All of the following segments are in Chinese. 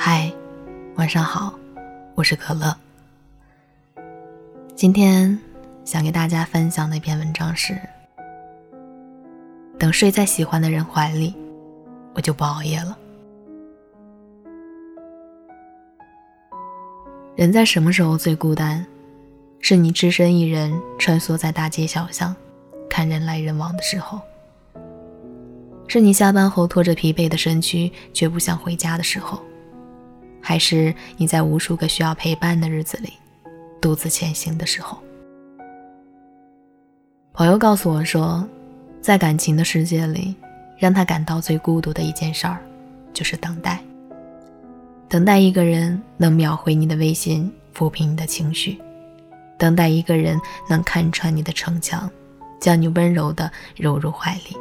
嗨，晚上好，我是可乐。今天想给大家分享的一篇文章是：等睡在喜欢的人怀里，我就不熬夜了。人在什么时候最孤单？是你只身一人穿梭在大街小巷，看人来人往的时候；是你下班后拖着疲惫的身躯，却不想回家的时候；还是你在无数个需要陪伴的日子里，独自前行的时候。朋友告诉我说，在感情的世界里，让他感到最孤独的一件事儿，就是等待。等待一个人能秒回你的微信，抚平你的情绪。等待一个人能看穿你的逞强，将你温柔的揉入怀里；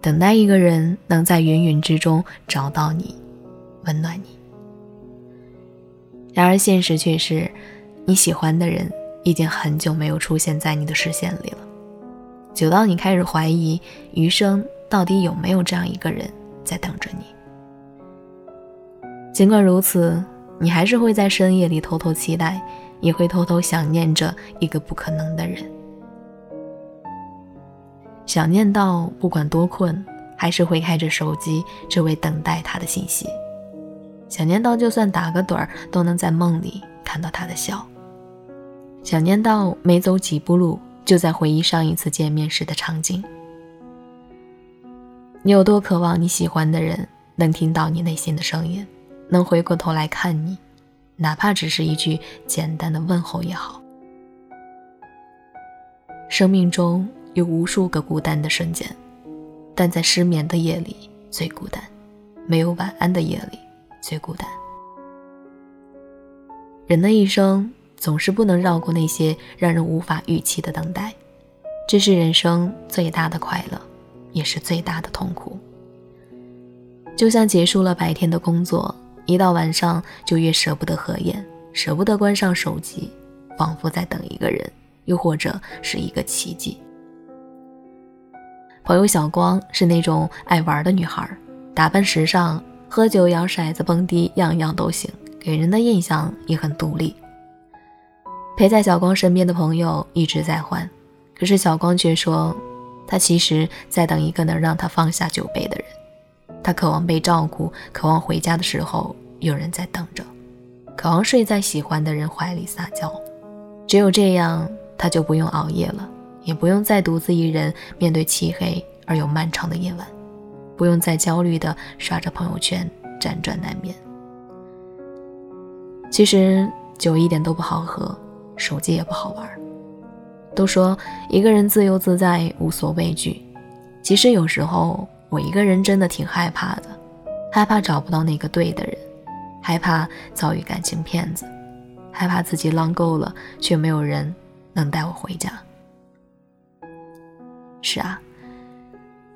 等待一个人能在芸芸之中找到你，温暖你。然而现实却是，你喜欢的人已经很久没有出现在你的视线里了，久到你开始怀疑余生到底有没有这样一个人在等着你。尽管如此，你还是会在深夜里偷偷期待。也会偷偷想念着一个不可能的人，想念到不管多困，还是会开着手机，只为等待他的信息；想念到就算打个盹儿，都能在梦里看到他的笑；想念到没走几步路，就在回忆上一次见面时的场景。你有多渴望你喜欢的人能听到你内心的声音，能回过头来看你？哪怕只是一句简单的问候也好。生命中有无数个孤单的瞬间，但在失眠的夜里最孤单，没有晚安的夜里最孤单。人的一生总是不能绕过那些让人无法预期的等待，这是人生最大的快乐，也是最大的痛苦。就像结束了白天的工作。一到晚上就越舍不得合眼，舍不得关上手机，仿佛在等一个人，又或者是一个奇迹。朋友小光是那种爱玩的女孩，打扮时尚，喝酒、摇骰子、蹦迪，样样都行，给人的印象也很独立。陪在小光身边的朋友一直在换，可是小光却说，他其实在等一个能让他放下酒杯的人。他渴望被照顾，渴望回家的时候有人在等着，渴望睡在喜欢的人怀里撒娇。只有这样，他就不用熬夜了，也不用再独自一人面对漆黑而又漫长的夜晚，不用再焦虑地刷着朋友圈，辗转难眠。其实酒一点都不好喝，手机也不好玩。都说一个人自由自在，无所畏惧。其实有时候。我一个人真的挺害怕的，害怕找不到那个对的人，害怕遭遇感情骗子，害怕自己浪够了，却没有人能带我回家。是啊，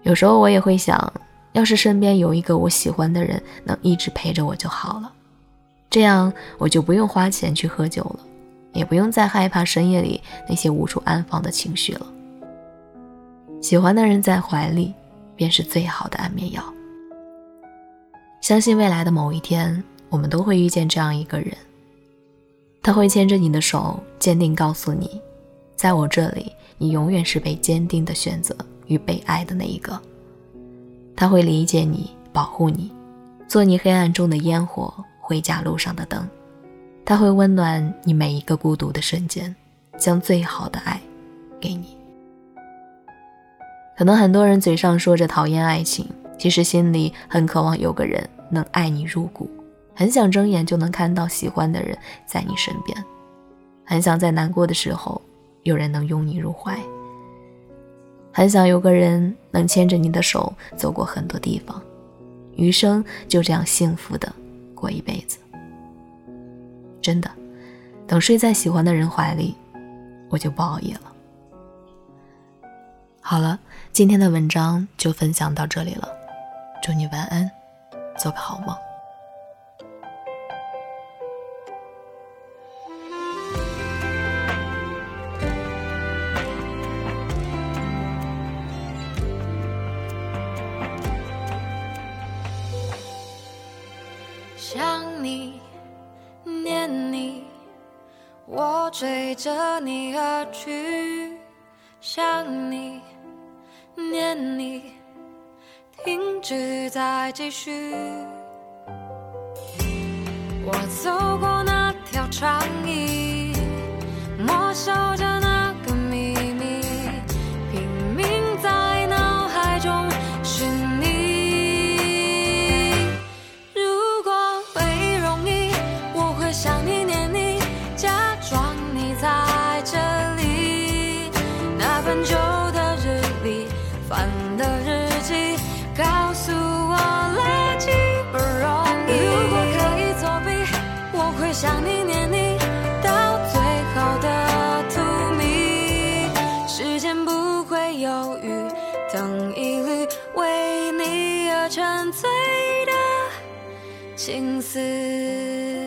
有时候我也会想，要是身边有一个我喜欢的人，能一直陪着我就好了，这样我就不用花钱去喝酒了，也不用再害怕深夜里那些无处安放的情绪了。喜欢的人在怀里。便是最好的安眠药。相信未来的某一天，我们都会遇见这样一个人，他会牵着你的手，坚定告诉你，在我这里，你永远是被坚定的选择与被爱的那一个。他会理解你，保护你，做你黑暗中的烟火，回家路上的灯。他会温暖你每一个孤独的瞬间，将最好的爱给你。可能很多人嘴上说着讨厌爱情，其实心里很渴望有个人能爱你入骨，很想睁眼就能看到喜欢的人在你身边，很想在难过的时候有人能拥你入怀，很想有个人能牵着你的手走过很多地方，余生就这样幸福的过一辈子。真的，等睡在喜欢的人怀里，我就不熬夜了。好了，今天的文章就分享到这里了，祝你晚安，做个好梦。随着你而去，想你，念你，停止再继续。我走过那条长椅醉的青丝。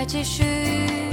再继续，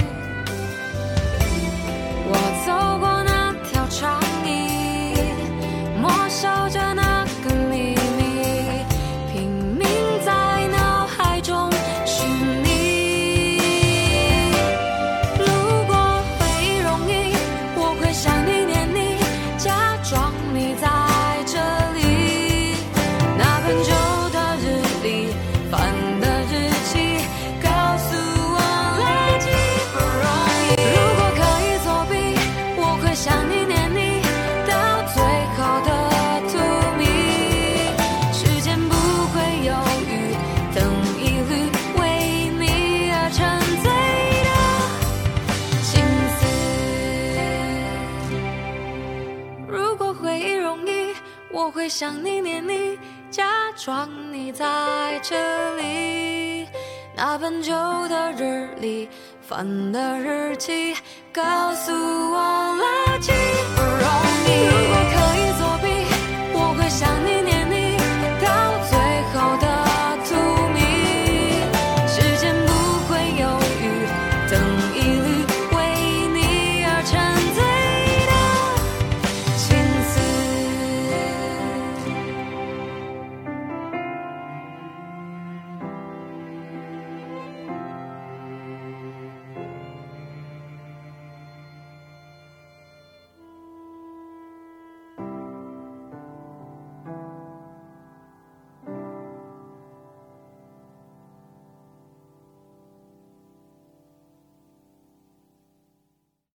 我会想你念你，假装你在这里。那本旧的日历，翻的日期，告诉我了，记不容易。